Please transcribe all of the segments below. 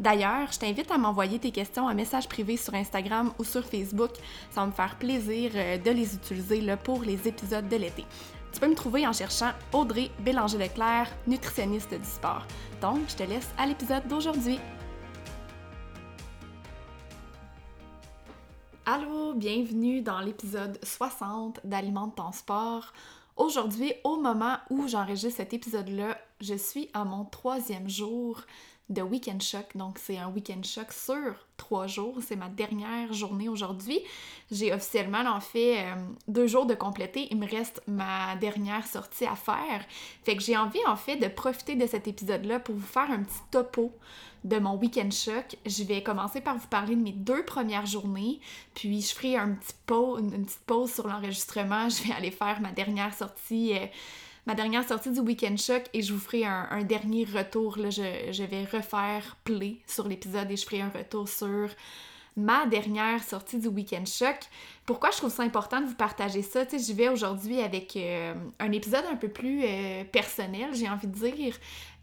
D'ailleurs, je t'invite à m'envoyer tes questions en message privé sur Instagram ou sur Facebook. Ça va me faire plaisir euh, de les utiliser pour les épisodes de l'été. Tu peux me trouver en cherchant Audrey Bélanger-Leclerc, nutritionniste du sport. Donc, je te laisse à l'épisode d'aujourd'hui. Allô, bienvenue dans l'épisode 60 d'Alimente ton sport. Aujourd'hui, au moment où j'enregistre cet épisode-là, je suis à mon troisième jour de Weekend Shock. Donc, c'est un Weekend Shock sur trois jours. C'est ma dernière journée aujourd'hui. J'ai officiellement, en fait, euh, deux jours de compléter. Il me reste ma dernière sortie à faire. Fait que j'ai envie, en fait, de profiter de cet épisode-là pour vous faire un petit topo de mon Weekend Shock. Je vais commencer par vous parler de mes deux premières journées, puis je ferai un petit pause, une, petite pause sur l'enregistrement. Je vais aller faire ma dernière sortie. Euh, ma dernière sortie du Weekend Shock et je vous ferai un, dernier retour. Je, vais refaire play sur l'épisode et je ferai un retour sur ma dernière sortie du Weekend Shock. Pourquoi je trouve ça important de vous partager ça? Tu j'y vais aujourd'hui avec euh, un épisode un peu plus euh, personnel, j'ai envie de dire,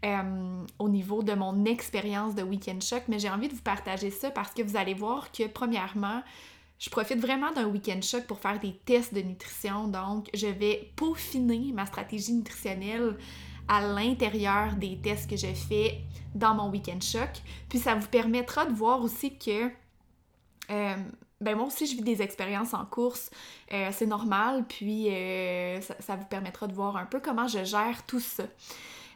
euh, au niveau de mon expérience de Weekend Shock, mais j'ai envie de vous partager ça parce que vous allez voir que, premièrement, je profite vraiment d'un week-end choc pour faire des tests de nutrition. Donc, je vais peaufiner ma stratégie nutritionnelle à l'intérieur des tests que je fais dans mon week-end choc. Puis, ça vous permettra de voir aussi que... Euh, ben moi aussi, je vis des expériences en course, euh, c'est normal, puis euh, ça, vous permettra de voir un peu comment je gère tout ça.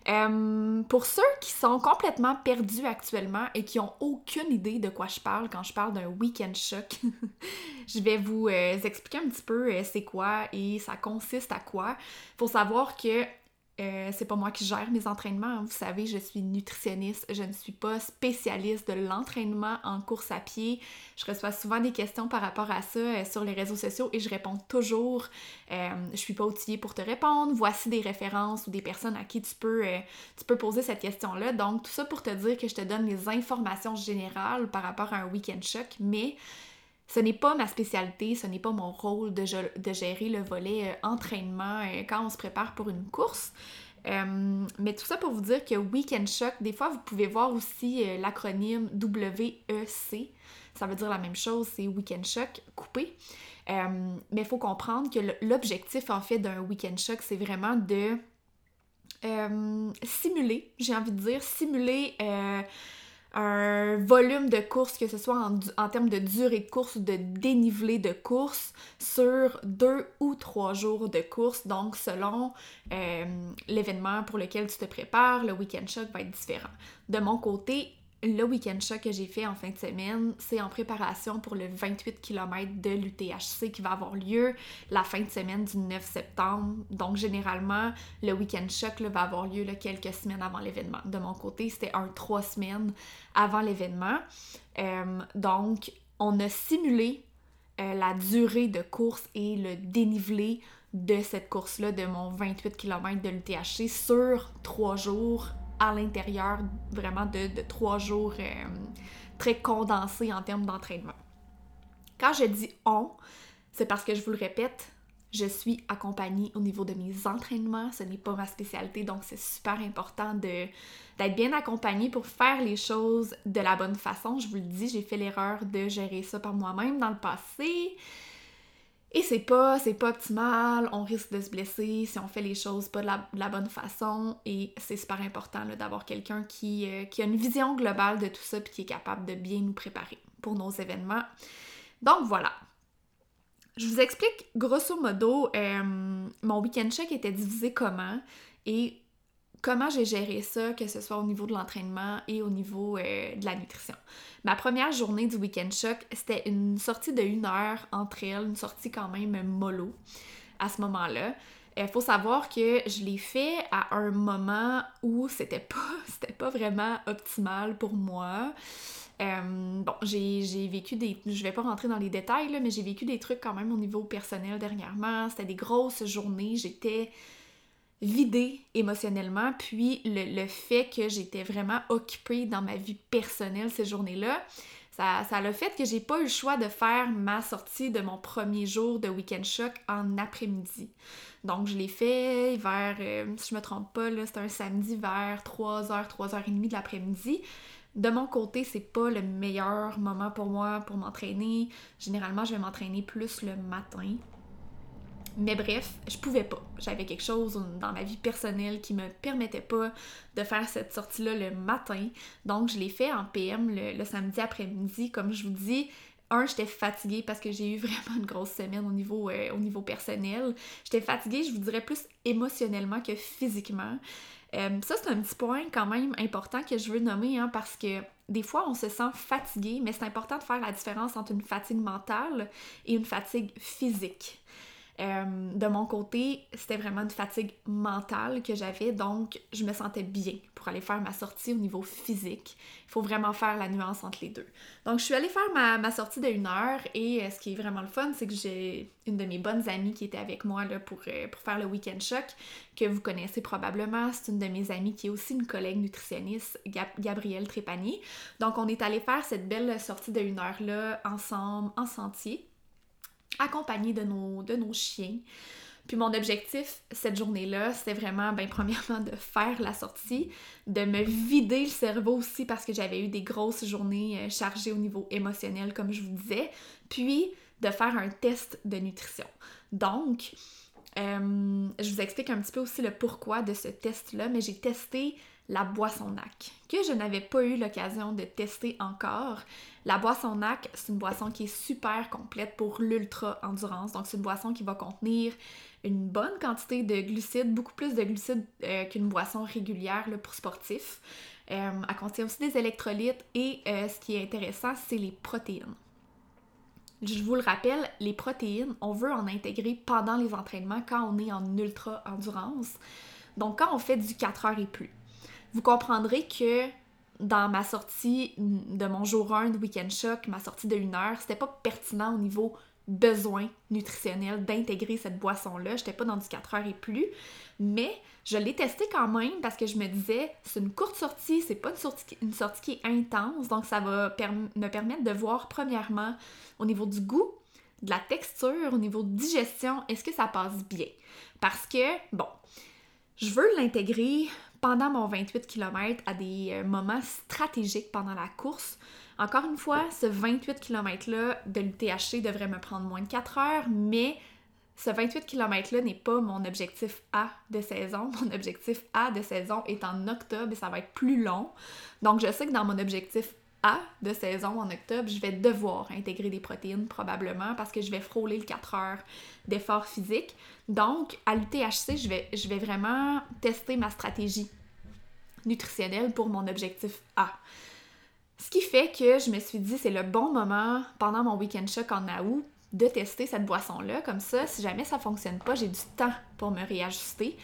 Euh, pour ceux qui sont complètement perdus actuellement et qui ont aucune idée de quoi je parle quand je parle d'un week-end choc, je vais vous euh, expliquer un petit peu euh, c'est quoi et ça consiste à quoi. Faut savoir que euh, c'est pas moi qui gère mes entraînements. Hein. Vous savez, je suis nutritionniste. Je ne suis pas spécialiste de l'entraînement en course à pied. Je reçois souvent des questions par rapport à ça euh, sur les réseaux sociaux et je réponds toujours. Euh, je suis pas outillée pour te répondre. Voici des références ou des personnes à qui tu peux, tu peux poser cette question-là. Donc, tout ça pour te dire que je te donne les informations générales par rapport à un week-end choc, mais ce n'est pas ma spécialité, ce n'est pas mon rôle de, gérer le volet euh, entraînement euh, quand on se prépare pour une course. Euh, mais tout ça pour vous dire que Weekend Shock, des fois vous pouvez voir aussi l'acronyme WEC. Ça veut dire la même chose, c'est Weekend Shock coupé. mais il faut comprendre que l'objectif en fait d'un Weekend Shock, c'est vraiment de simuler, j'ai envie de dire, simuler un volume de course, que ce soit en, en, termes de durée de course ou de dénivelé de course, sur deux ou trois jours de course. Donc, selon euh, l'événement pour lequel tu te prépares, le week-end choc va être différent. De mon côté, le week-end choc que j'ai fait en fin de semaine, c'est en préparation pour le 28 km de l'UTHC qui va avoir lieu la fin de semaine du 9 septembre. Donc, généralement, le week-end choc va avoir lieu quelques semaines avant l'événement. De mon côté, c'était un trois semaines avant l'événement. Euh, donc, on a simulé euh, la durée de course et le dénivelé de cette course-là, de mon 28 km de l'UTHC sur trois jours à l'intérieur vraiment de, trois jours euh, très condensés en termes d'entraînement. Quand je dis on, c'est parce que je vous le répète, je suis accompagnée au niveau de mes entraînements, ce n'est pas ma spécialité, donc c'est super important d'être bien accompagnée pour faire les choses de la bonne façon. Je vous le dis, j'ai fait l'erreur de gérer ça par moi-même dans le passé. Et c'est pas, c'est pas optimal, on risque de se blesser si on fait les choses pas de la, bonne façon et c'est super important d'avoir quelqu'un qui, euh, qui, a une vision globale de tout ça puis qui est capable de bien nous préparer pour nos événements. Donc voilà. Je vous explique grosso modo euh, mon week-end check était divisé comment? Et comment j'ai géré ça, que ce soit au niveau de l'entraînement et au niveau euh, de la nutrition. Ma première journée du Week-end Choc, c'était une sortie de une heure entre elles, une sortie quand même mollo à ce moment-là. Il faut savoir que je l'ai fait à un moment où c'était pas, pas vraiment optimal pour moi. Euh, bon, j'ai vécu des. Je vais pas rentrer dans les détails, là, mais j'ai vécu des trucs quand même au niveau personnel dernièrement. C'était des grosses journées. J'étais vidée émotionnellement, puis le, fait que j'étais vraiment occupée dans ma vie personnelle ces journées-là, ça, ça a le fait que j'ai pas eu le choix de faire ma sortie de mon premier jour de Weekend Shock en après-midi. Donc je l'ai fait vers, euh, si je me trompe pas, c'était un samedi vers 3h, 3h30 de l'après-midi. De mon côté, c'est pas le meilleur moment pour moi pour m'entraîner. Généralement, je vais m'entraîner plus le matin. Mais bref, je pouvais pas. J'avais quelque chose dans ma vie personnelle qui me permettait pas de faire cette sortie-là le matin. Donc, je l'ai fait en PM le, samedi après-midi. Comme je vous dis, un, j'étais fatiguée parce que j'ai eu vraiment une grosse semaine au niveau, euh, au niveau personnel. J'étais fatiguée, je vous dirais, plus émotionnellement que physiquement. Euh, ça, c'est un petit point quand même important que je veux nommer hein, parce que des fois, on se sent fatigué, mais c'est important de faire la différence entre une fatigue mentale et une fatigue physique. Euh, de mon côté, c'était vraiment une fatigue mentale que j'avais, donc je me sentais bien pour aller faire ma sortie au niveau physique. Il faut vraiment faire la nuance entre les deux. Donc je suis allée faire ma, sortie de une heure et euh, ce qui est vraiment le fun, c'est que j'ai une de mes bonnes amies qui était avec moi là, pour, euh, pour faire le week-end choc, que vous connaissez probablement. C'est une de mes amies qui est aussi une collègue nutritionniste, Gabrielle Trépanier. Donc on est allé faire cette belle sortie de une heure là ensemble en sentier accompagnée de nos, de nos chiens. Puis mon objectif cette journée-là, c'était vraiment, ben, premièrement, de faire la sortie, de me vider le cerveau aussi parce que j'avais eu des grosses journées euh, chargées au niveau émotionnel, comme je vous disais, puis de faire un test de nutrition. Donc, euh, je vous explique un petit peu aussi le pourquoi de ce test-là, mais j'ai testé la boisson NAC, que je n'avais pas eu l'occasion de tester encore. La boisson NAC, c'est une boisson qui est super complète pour l'ultra-endurance. Donc, c'est une boisson qui va contenir une bonne quantité de glucides, beaucoup plus de glucides euh, qu'une boisson régulière pour sportifs. Euh, elle contient aussi des électrolytes et euh, ce qui est intéressant, c'est les protéines. Je vous le rappelle, les protéines, on veut en intégrer pendant les entraînements quand on est en ultra-endurance. Donc, quand on fait du 4 heures et plus vous comprendrez que dans ma sortie de mon jour 1 de Weekend Shock, ma sortie de 1 heure, c'était pas pertinent au niveau besoin nutritionnel d'intégrer cette boisson-là. J'étais pas dans du 4 heures et plus, mais je l'ai testé quand même parce que je me disais, c'est une courte sortie, c'est pas une sortie, une sortie qui est intense, donc ça va me permettre de voir premièrement au niveau du goût, de la texture, au niveau de digestion, est-ce que ça passe bien? Parce que, bon, je veux l'intégrer pendant mon 28 km à des euh, moments stratégiques pendant la course. Encore une fois, ce 28 km-là de l'UTHC devrait me prendre moins de 4 heures, mais ce 28 km-là n'est pas mon objectif A de saison. Mon objectif A de saison est en octobre et ça va être plus long. Donc, je sais que dans mon objectif A de saison en octobre, je vais devoir intégrer des protéines probablement parce que je vais frôler le 4 heures d'effort physique. Donc, à l'UTHC, je vais, je vais vraiment tester ma stratégie nutritionnelle pour mon objectif A. Ce qui fait que je me suis dit, c'est le bon moment pendant mon week-end choc en août de tester cette boisson-là. Comme ça, si jamais ça fonctionne pas, j'ai du temps pour me réajuster.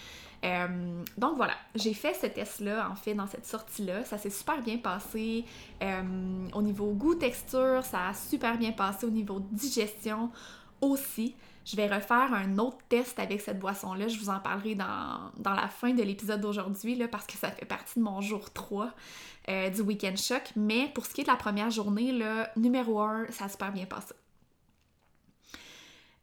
Euh, donc voilà, j'ai fait ce test-là, en fait, dans cette sortie-là. Ça s'est super bien passé euh, au niveau goût, texture, ça a super bien passé au niveau digestion aussi. Je vais refaire un autre test avec cette boisson-là. Je vous en parlerai dans, la fin de l'épisode d'aujourd'hui, parce que ça fait partie de mon jour 3 euh, du Weekend Shock. Mais pour ce qui est de la première journée, là, numéro 1, ça a super bien passé.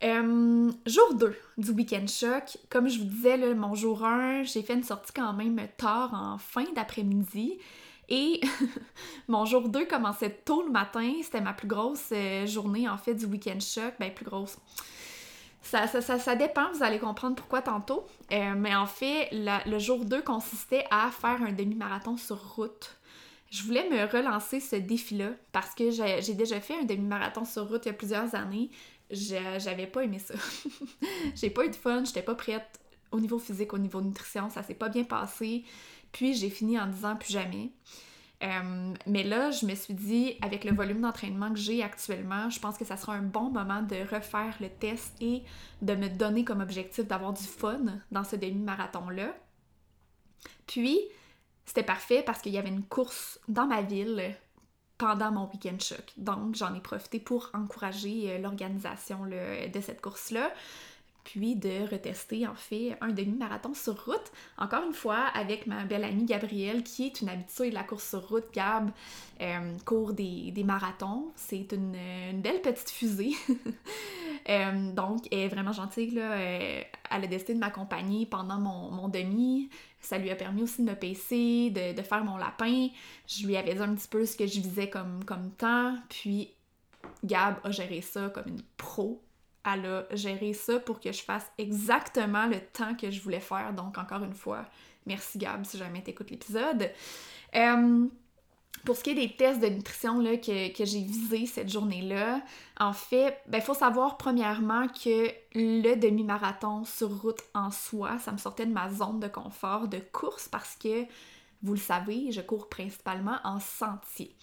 Euh, jour 2 du Weekend Shock, comme je vous disais, mon jour 1, j'ai fait une sortie quand même tard en fin d'après-midi. Et mon jour 2 commençait tôt le matin. C'était ma plus grosse euh, journée en fait du Weekend Shock. Ben, plus grosse. Ça, ça, dépend, vous allez comprendre pourquoi tantôt. Euh, mais en fait, le jour 2 consistait à faire un demi-marathon sur route. Je voulais me relancer ce défi-là parce que j'ai déjà fait un demi-marathon sur route il y a plusieurs années j'avais pas aimé ça. j'ai pas eu de fun, j'étais pas prête au niveau physique, au niveau nutrition, ça s'est pas bien passé. Puis j'ai fini en disant plus jamais. Euh, mais là, je me suis dit, avec le volume d'entraînement que j'ai actuellement, je pense que ça sera un bon moment de refaire le test et de me donner comme objectif d'avoir du fun dans ce demi-marathon-là. Puis, c'était parfait parce qu'il y avait une course dans ma ville pendant mon week-end choc. Donc, j'en ai profité pour encourager euh, l'organisation de cette course-là puis de retester en fait un demi-marathon sur route. Encore une fois, avec ma belle amie Gabrielle, qui est une habituée de la course sur route. Gab euh, court des, marathons. C'est une, belle petite fusée. Euh, donc, elle est vraiment gentille. Là. elle a décidé de m'accompagner pendant mon, mon, demi. Ça lui a permis aussi de me pacer, de, faire mon lapin. Je lui avais dit un petit peu ce que je visais comme, comme temps. Puis, Gab a géré ça comme une pro elle a géré ça pour que je fasse exactement le temps que je voulais faire. Donc, encore une fois, merci Gab si jamais t'écoutes l'épisode. Euh, pour ce qui est des tests de nutrition là, que, j'ai visés cette journée-là, en fait, il ben, faut savoir premièrement que le demi-marathon sur route en soi, ça me sortait de ma zone de confort de course parce que, vous le savez, je cours principalement en sentier.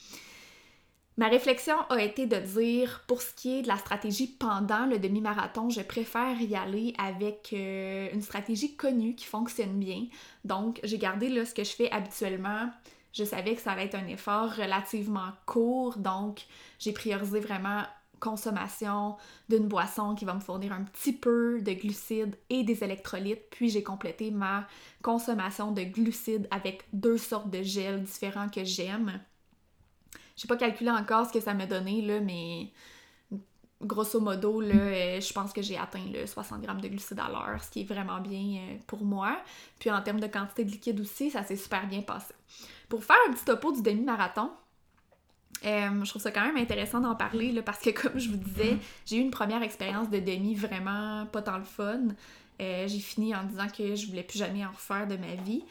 Ma réflexion a été de dire, pour ce qui est de la stratégie pendant le demi-marathon, je préfère y aller avec euh, une stratégie connue qui fonctionne bien. Donc, j'ai gardé là, ce que je fais habituellement. Je savais que ça allait être un effort relativement court, donc j'ai priorisé vraiment consommation d'une boisson qui va me fournir un petit peu de glucides et des électrolytes, puis j'ai complété ma consommation de glucides avec deux sortes de gels différents que j'aime. J'ai pas calculé encore ce que ça m'a donné, là, mais grosso modo, là, euh, je pense que j'ai atteint le 60 grammes de glucides à l'heure, ce qui est vraiment bien euh, pour moi. Puis en termes de quantité de liquide aussi, ça s'est super bien passé. Pour faire un petit topo du demi-marathon, euh, je trouve ça quand même intéressant d'en parler là, parce que, comme je vous disais, j'ai eu une première expérience de demi vraiment pas tant le fun. j'ai fini en disant que je voulais plus jamais en refaire de ma vie.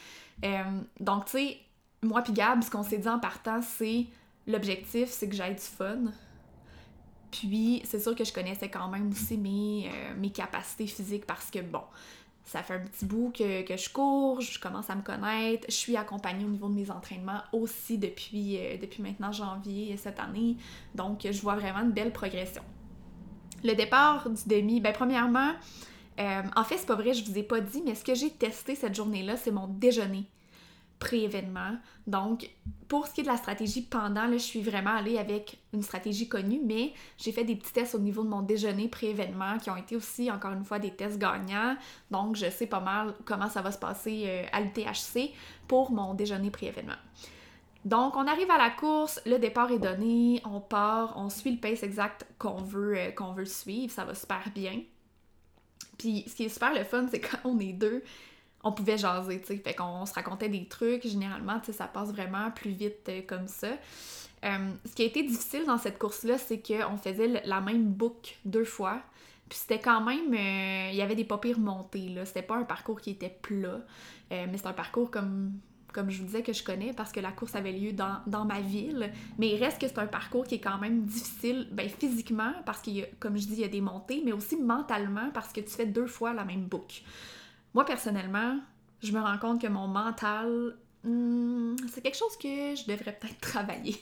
donc, tu sais, moi puis Gab, ce qu'on s'est dit en partant, c'est L'objectif, c'est que j'aille du fun. Puis, c'est sûr que je connaissais quand même aussi mes, euh, mes capacités physiques parce que, bon, ça fait un petit bout que, je cours, je commence à me connaître, je suis accompagnée au niveau de mes entraînements aussi depuis, euh, depuis maintenant janvier cette année. Donc, je vois vraiment une belle progression. Le départ du demi, ben premièrement, euh, en fait, c'est pas vrai, je vous ai pas dit, mais ce que j'ai testé cette journée-là, c'est mon déjeuner pré-événement. Donc, pour ce qui est de la stratégie pendant, là, je suis vraiment allée avec une stratégie connue, mais j'ai fait des petits tests au niveau de mon déjeuner pré-événement qui ont été aussi, encore une fois, des tests gagnants. Donc, je sais pas mal comment ça va se passer euh, à l'UTHC pour mon déjeuner pré-événement. Donc, on arrive à la course, le départ est donné, on part, on suit le pace exact qu'on veut, euh, qu'on veut suivre, ça va super bien. Puis, ce qui est super le fun, c'est quand on est deux, on pouvait jaser, tu sais. Fait qu'on se racontait des trucs. Généralement, tu sais, ça passe vraiment plus vite euh, comme ça. Euh, ce qui a été difficile dans cette course-là, c'est qu'on faisait la même boucle deux fois. Puis c'était quand même. euh, il y avait des pas pires là. C'était pas un parcours qui était plat. mais c'est un parcours comme. Comme je vous disais que je connais parce que la course avait lieu dans, ma ville. Mais il reste que c'est un parcours qui est quand même difficile, ben physiquement, parce a, comme je dis, il y a des montées, mais aussi mentalement parce que tu fais deux fois la même boucle. Moi, personnellement, je me rends compte que mon mental, hmm, c'est quelque chose que je devrais peut-être travailler.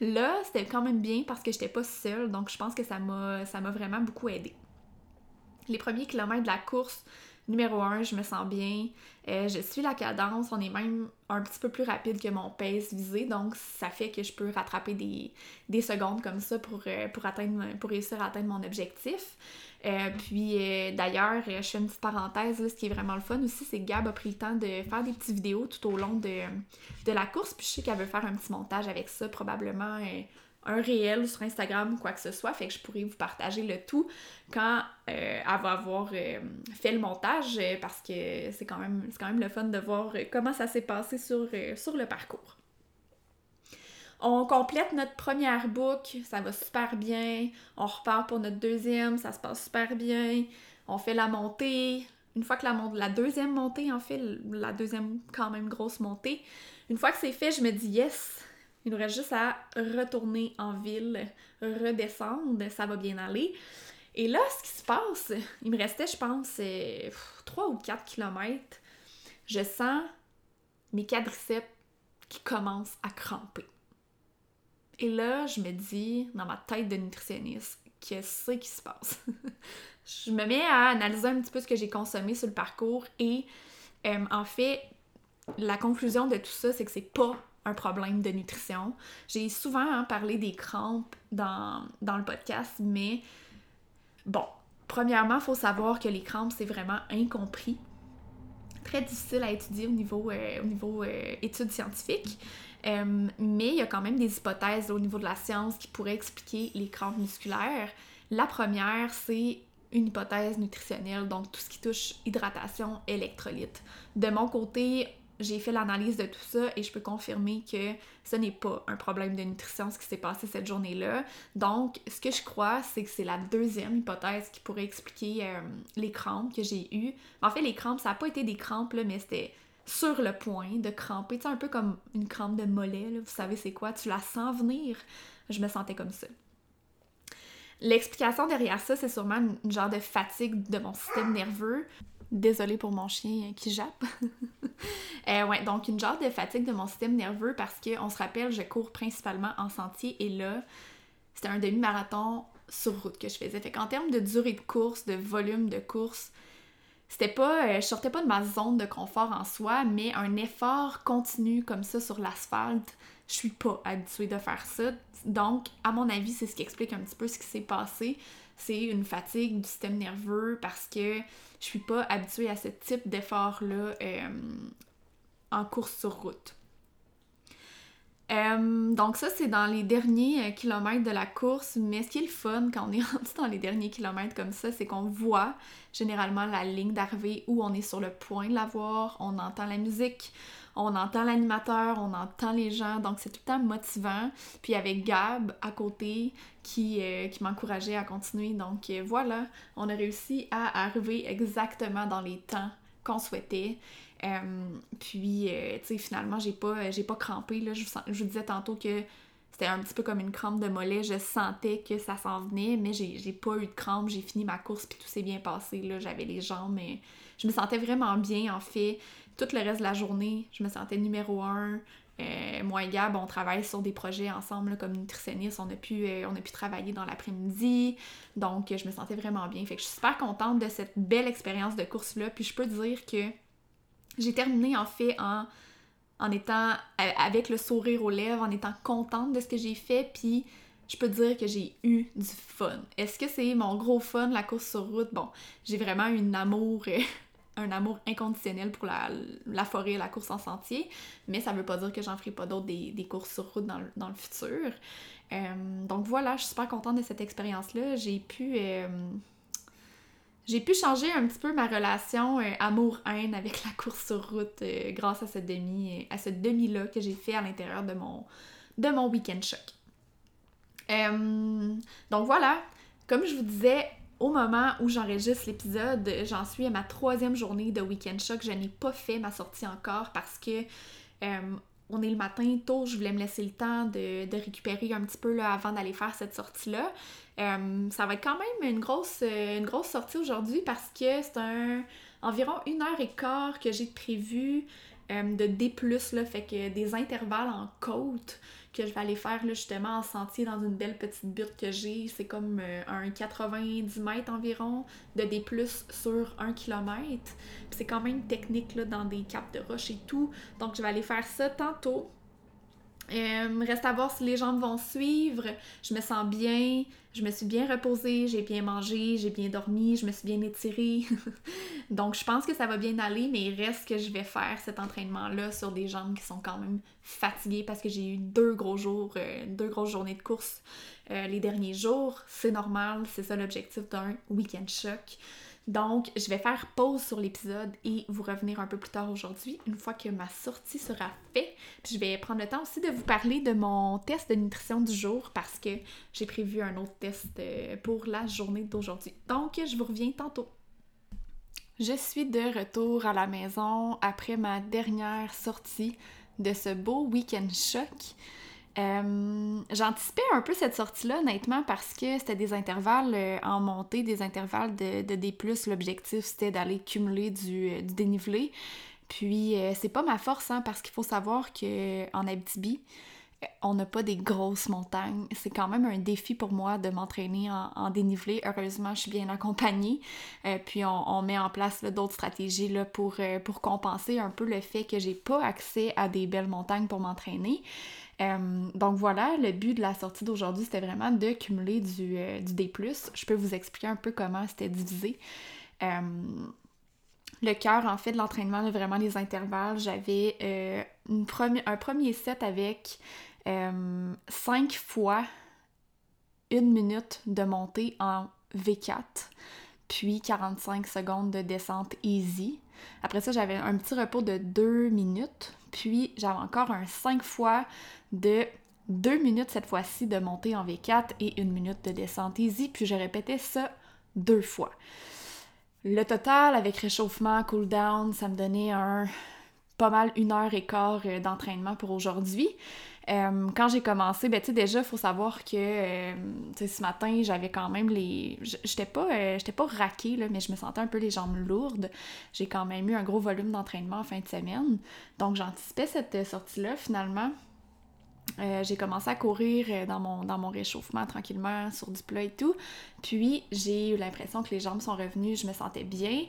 Là, c'était quand même bien parce que j'étais pas seule, donc je pense que ça m'a vraiment beaucoup aidé. Les premiers kilomètres de la course, numéro 1, je me sens bien. Euh, je suis la cadence, on est même un petit peu plus rapide que mon pace visé, donc ça fait que je peux rattraper des, des secondes comme ça pour, euh, pour, atteindre, pour réussir à atteindre mon objectif. Euh, puis d'ailleurs, je fais une petite parenthèse, là, ce qui est vraiment le fun aussi, c'est que Gab a pris le temps de faire des petites vidéos tout au long de, de la course, puis je sais qu'elle veut faire un petit montage avec ça, probablement un réel sur Instagram ou quoi que ce soit, fait que je pourrais vous partager le tout quand euh, elle avoir euh, fait le montage, euh, parce que c'est quand, même, le fun de voir euh, comment ça s'est passé sur, le parcours. On complète notre première boucle, ça va super bien. On repart pour notre deuxième, ça se passe super bien. On fait la montée. Une fois que la, la deuxième montée, en fait, la deuxième quand même grosse montée, une fois que c'est fait, je me dis yes, il nous reste juste à retourner en ville, redescendre, ça va bien aller. Et là, ce qui se passe, il me restait, je pense, 3 ou 4 kilomètres. Je sens mes quadriceps qui commencent à cramper. Et là, je me dis, dans ma tête de nutritionniste, qu'est-ce qui se passe? je me mets à analyser un petit peu ce que j'ai consommé sur le parcours et euh, en fait, la conclusion de tout ça, c'est que c'est pas un problème de nutrition. J'ai souvent hein, parlé des crampes dans, dans le podcast, mais bon, premièrement, il faut savoir que les crampes, c'est vraiment incompris. Très difficile à étudier au niveau, euh, au niveau euh, études scientifiques. Euh, mais il y a quand même des hypothèses au niveau de la science qui pourraient expliquer les crampes musculaires. La première, c'est une hypothèse nutritionnelle, donc tout ce qui touche hydratation, électrolytes. De mon côté, j'ai fait l'analyse de tout ça et je peux confirmer que ce n'est pas un problème de nutrition ce qui s'est passé cette journée-là. Donc, ce que je crois, c'est que c'est la deuxième hypothèse qui pourrait expliquer euh, les crampes que j'ai eues. En fait, les crampes, ça n'a pas été des crampes, là, mais c'était sur le point de cramper. Tu sais, un peu comme une crampe de mollet, là. vous savez c'est quoi, tu la sens venir. Je me sentais comme ça. L'explication derrière ça, c'est sûrement une, genre de fatigue de mon système nerveux. Désolée pour mon chien qui jappe. euh, ouais, donc une genre de fatigue de mon système nerveux parce que on se rappelle, je cours principalement en sentier et là, c'était un demi-marathon sur route que je faisais. Fait qu'en termes de durée de course, de volume de course, c'était pas. euh, je sortais pas de ma zone de confort en soi, mais un effort continu comme ça sur l'asphalte, je suis pas habituée de faire ça. Donc, à mon avis, c'est ce qui explique un petit peu ce qui s'est passé. C'est une fatigue du système nerveux parce que je suis pas habituée à ce type d'effort-là euh, en course sur route. Euh, donc ça, c'est dans les derniers euh, kilomètres de la course, mais ce qui est le fun quand on est rendu dans les derniers kilomètres comme ça, c'est qu'on voit généralement la ligne d'arrivée où on est sur le point de la voir, on entend la musique, on entend l'animateur, on entend les gens, donc c'est tout le temps motivant. Puis avec Gab à côté qui, euh, qui m'encourageait à continuer, donc euh, voilà, on a réussi à arriver exactement dans les temps qu'on souhaitait. Euh, puis, tu sais, finalement, j'ai pas, pas crampé. Je, vous je vous disais tantôt que c'était un petit peu comme une crampe de mollet. Je sentais que ça s'en venait, mais j'ai, j'ai pas eu de crampe. J'ai fini ma course, puis tout s'est bien passé. Là. J'avais les jambes, mais je me sentais vraiment bien, en fait. Tout le reste de la journée, je me sentais numéro un. Euh, moi et Gab, on travaille sur des projets ensemble comme nutritionniste. On a, pu, euh, on a pu travailler dans l'après-midi. Donc, je me sentais vraiment bien. Fait que je suis super contente de cette belle expérience de course-là. Puis je peux dire que j'ai terminé en fait en, en étant avec le sourire aux lèvres, en étant contente de ce que j'ai fait, puis je peux dire que j'ai eu du fun. Est-ce que c'est mon gros fun, la course sur route? Bon, j'ai vraiment eu un amour, euh, un amour inconditionnel pour la, la forêt, la course en sentier, mais ça veut pas dire que j'en ferai pas d'autres des, courses sur route dans, le- futur. Euh, donc voilà, je suis super contente de cette expérience-là. J'ai pu... euh, j'ai pu changer un petit peu ma relation euh, amour-haine avec la course sur route grâce à ce demi, à ce demi-là que j'ai fait à l'intérieur de mon, de mon week-end choc. Donc voilà, comme je vous disais, au moment où j'enregistre l'épisode, j'en suis à ma troisième journée de Weekend Shock. Je n'ai pas fait ma sortie encore parce que euh, on est le matin tôt, je voulais me laisser le temps de, récupérer un petit peu là, avant d'aller faire cette sortie-là. Euh, ça va être quand même une grosse, grosse sortie aujourd'hui parce que c'est environ une heure et quart que j'ai prévu euh, de D+, là, fait que des intervalles en côte que je vais aller faire là, justement en sentier dans une belle petite butte que j'ai. C'est comme euh, un 90 mètres environ de D+, sur 1 km. c'est quand même technique dans des caps de roche et tout. Donc je vais aller faire ça tantôt. Euh, reste à voir si les gens vont suivre. Je me sens bien. Je me suis bien reposée, j'ai bien mangé, j'ai bien dormi, je me suis bien étirée. Donc, je pense que ça va bien aller, mais il reste que je vais faire cet entraînement-là sur des jambes qui sont quand même fatiguées parce que j'ai eu deux gros jours, euh, deux grosses journées de course euh, les derniers jours. C'est normal, c'est ça l'objectif d'un week-end choc. Donc, je vais faire pause sur l'épisode et vous revenir un peu plus tard aujourd'hui, une fois que ma sortie sera faite. Je vais prendre le temps aussi de vous parler de mon test de nutrition du jour parce que j'ai prévu un autre test euh, pour la journée d'aujourd'hui. Donc, je vous reviens tantôt. Je suis de retour à la maison après ma dernière sortie de ce beau week-end choc. Euh, j'anticipais un peu cette sortie-là, honnêtement, parce que c'était des intervalles euh, en montée, des intervalles de, de D+. L'objectif, c'était d'aller cumuler du, euh, dénivelé. Puis, c'est pas ma force, hein, parce qu'il faut savoir qu'en Abitibi, on n'a pas des grosses montagnes. C'est quand même un défi pour moi de m'entraîner en, dénivelé. Heureusement, je suis bien accompagnée. puis on, met en place d'autres stratégies là, pour, compenser un peu le fait que j'ai pas accès à des belles montagnes pour m'entraîner. Euh, donc voilà, le but de la sortie d'aujourd'hui, c'était vraiment de cumuler du, euh, D+. Je peux vous expliquer un peu comment c'était divisé. Euh, le cœur, en fait, de l'entraînement, vraiment les intervalles, j'avais un premier set avec 5 fois une minute de montée en V4, puis 45 secondes de descente easy. Après ça, j'avais un petit repos de 2 minutes, puis j'avais encore un 5 fois de 2 minutes cette fois-ci de montée en V4 et 1 minute de descente easy, puis je répétais ça deux fois. Le total avec réchauffement, cool down, ça me donnait un pas mal une heure et quart euh, d'entraînement pour aujourd'hui. Euh, quand j'ai commencé, ben tu sais déjà, il faut savoir que euh, ce matin, j'avais quand même les... J'étais pas, j'étais pas raquée, là, mais je me sentais un peu les jambes lourdes. J'ai quand même eu un gros volume d'entraînement en fin de semaine. Donc j'anticipais cette sortie-là finalement. Euh, j'ai commencé à courir euh, dans mon, dans mon réchauffement tranquillement sur du plat et tout. Puis j'ai eu l'impression que les jambes sont revenues, je me sentais bien.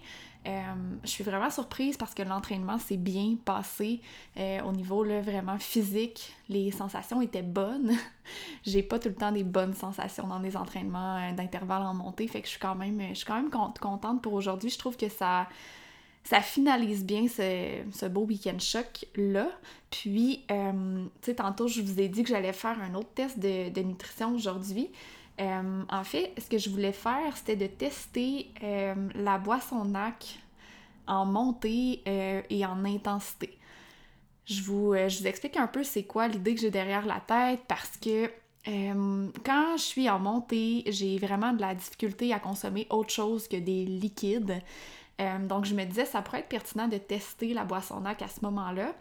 Euh, je suis vraiment surprise parce que l'entraînement s'est bien passé au niveau là, vraiment physique. Les sensations étaient bonnes. j'ai pas tout le temps des bonnes sensations dans des entraînements d'intervalle en montée. Fait que je suis quand même, je suis quand même contente pour aujourd'hui. Je trouve que ça ça finalise bien ce, beau week-end choc-là. Puis, euh, tu sais, tantôt, je vous ai dit que j'allais faire un autre test de, nutrition aujourd'hui. Euh, en fait, ce que je voulais faire, c'était de tester euh, la boisson NAC en montée et en intensité. Je vous, je vous explique un peu c'est quoi l'idée que j'ai derrière la tête parce que quand je suis en montée, j'ai vraiment de la difficulté à consommer autre chose que des liquides. Euh, donc, je me disais, ça pourrait être pertinent de tester la boisson NAC à ce moment-là.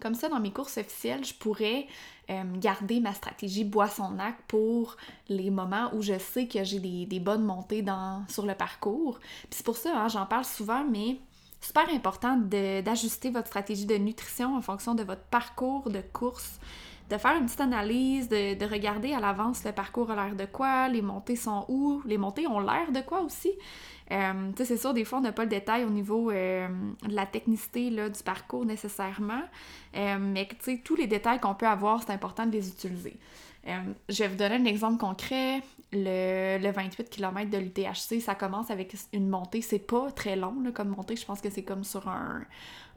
Comme ça, dans mes courses officielles, je pourrais euh, garder ma stratégie boisson NAC pour les moments où je sais que j'ai des, bonnes montées sur le parcours. Puis c'est pour ça, hein, j'en parle souvent, mais super important d'ajuster votre stratégie de nutrition en fonction de votre parcours de course de faire une petite analyse, de, de regarder à l'avance le parcours a l'air de quoi, les montées sont où, les montées ont l'air de quoi aussi. Euh, c'est sûr, des fois, on n'a pas le détail au niveau euh, de la technicité là, du parcours nécessairement, euh, mais tous les détails qu'on peut avoir, c'est important de les utiliser. Je vais vous donner un exemple concret. Le, le 28 km de l'UTHC, ça commence avec une montée. C'est pas très long comme montée. Je pense que c'est comme sur un,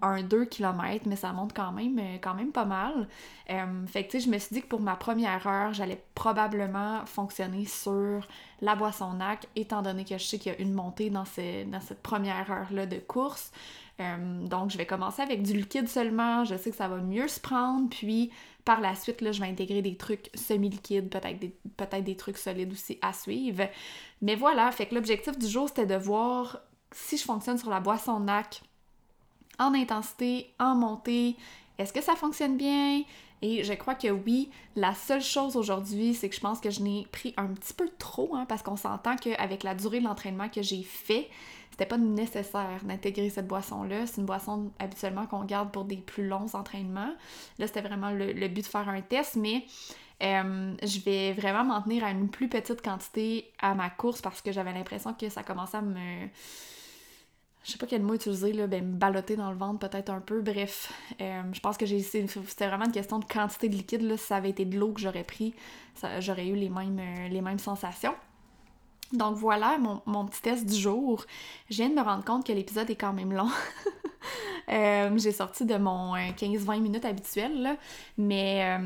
un 2 km, mais ça monte quand même, euh, quand même pas mal. Euh, fait que je me suis dit que pour ma première heure, j'allais probablement fonctionner sur la boisson NAC, étant donné que je sais qu'il y a une montée dans, dans cette première heure-là de course. Euh, donc, je vais commencer avec du liquide seulement. Je sais que ça va mieux se prendre. Puis, par la suite, là, je vais intégrer des trucs semi-liquides, peut-être des, trucs solides aussi à suivre. Mais voilà, fait que l'objectif du jour, c'était de voir si je fonctionne sur la boisson NAC en intensité, en montée. Est-ce que ça fonctionne bien? Et je crois que oui, la seule chose aujourd'hui, c'est que je pense que je n'ai pris un petit peu trop, hein, parce qu'on s'entend qu'avec la durée de l'entraînement que j'ai fait, c'était pas nécessaire d'intégrer cette boisson-là. C'est une boisson habituellement qu'on garde pour des plus longs entraînements. Là, c'était vraiment le, but de faire un test, mais euh, je vais vraiment m'en tenir à une plus petite quantité à ma course parce que j'avais l'impression que ça commençait à me je sais pas quel mot utiliser, là, ben, me balloter dans le ventre peut-être un peu. Bref, euh, je pense que j'ai c'était vraiment une question de quantité de liquide. Là. Si ça avait été de l'eau que j'aurais pris, j'aurais eu les mêmes, euh, les mêmes sensations. Donc voilà mon, petit test du jour. Je viens de me rendre compte que l'épisode est quand même long. Euh, j'ai sorti de mon 15-20 minutes habituel, là, mais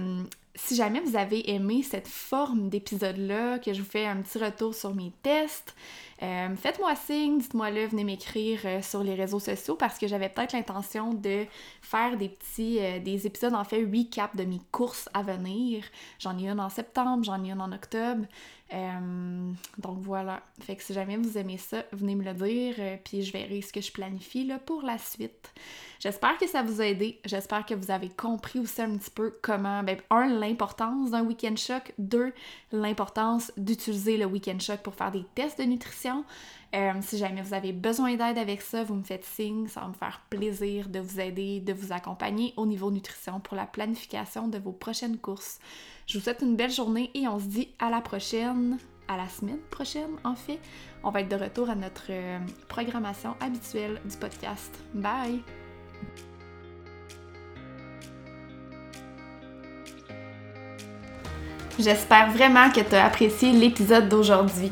si jamais vous avez aimé cette forme d'épisode-là, que je vous fais un petit retour sur mes tests, euh, faites-moi signe, dites-moi-le, venez m'écrire euh, sur les réseaux sociaux parce que j'avais peut-être l'intention de faire des petits, euh, des épisodes en fait recap de mes courses à venir. J'en ai une en septembre, j'en ai une en octobre. donc voilà. Fait que si jamais vous aimez ça, venez me le dire, puis je verrai ce que je planifie là, pour la suite. J'espère que ça vous a aidé. J'espère que vous avez compris aussi un petit peu comment, ben, un, l'importance d'un week-end choc, deux, l'importance d'utiliser le week-end choc pour faire des tests de nutrition. Euh, si jamais vous avez besoin d'aide avec ça, vous me faites signe, ça va me faire plaisir de vous aider, de vous accompagner au niveau nutrition pour la planification de vos prochaines courses. Je vous souhaite une belle journée et on se dit à la prochaine, à la semaine prochaine en fait. On va être de retour à notre euh, programmation habituelle du podcast. Bye! J'espère vraiment que tu as apprécié l'épisode d'aujourd'hui.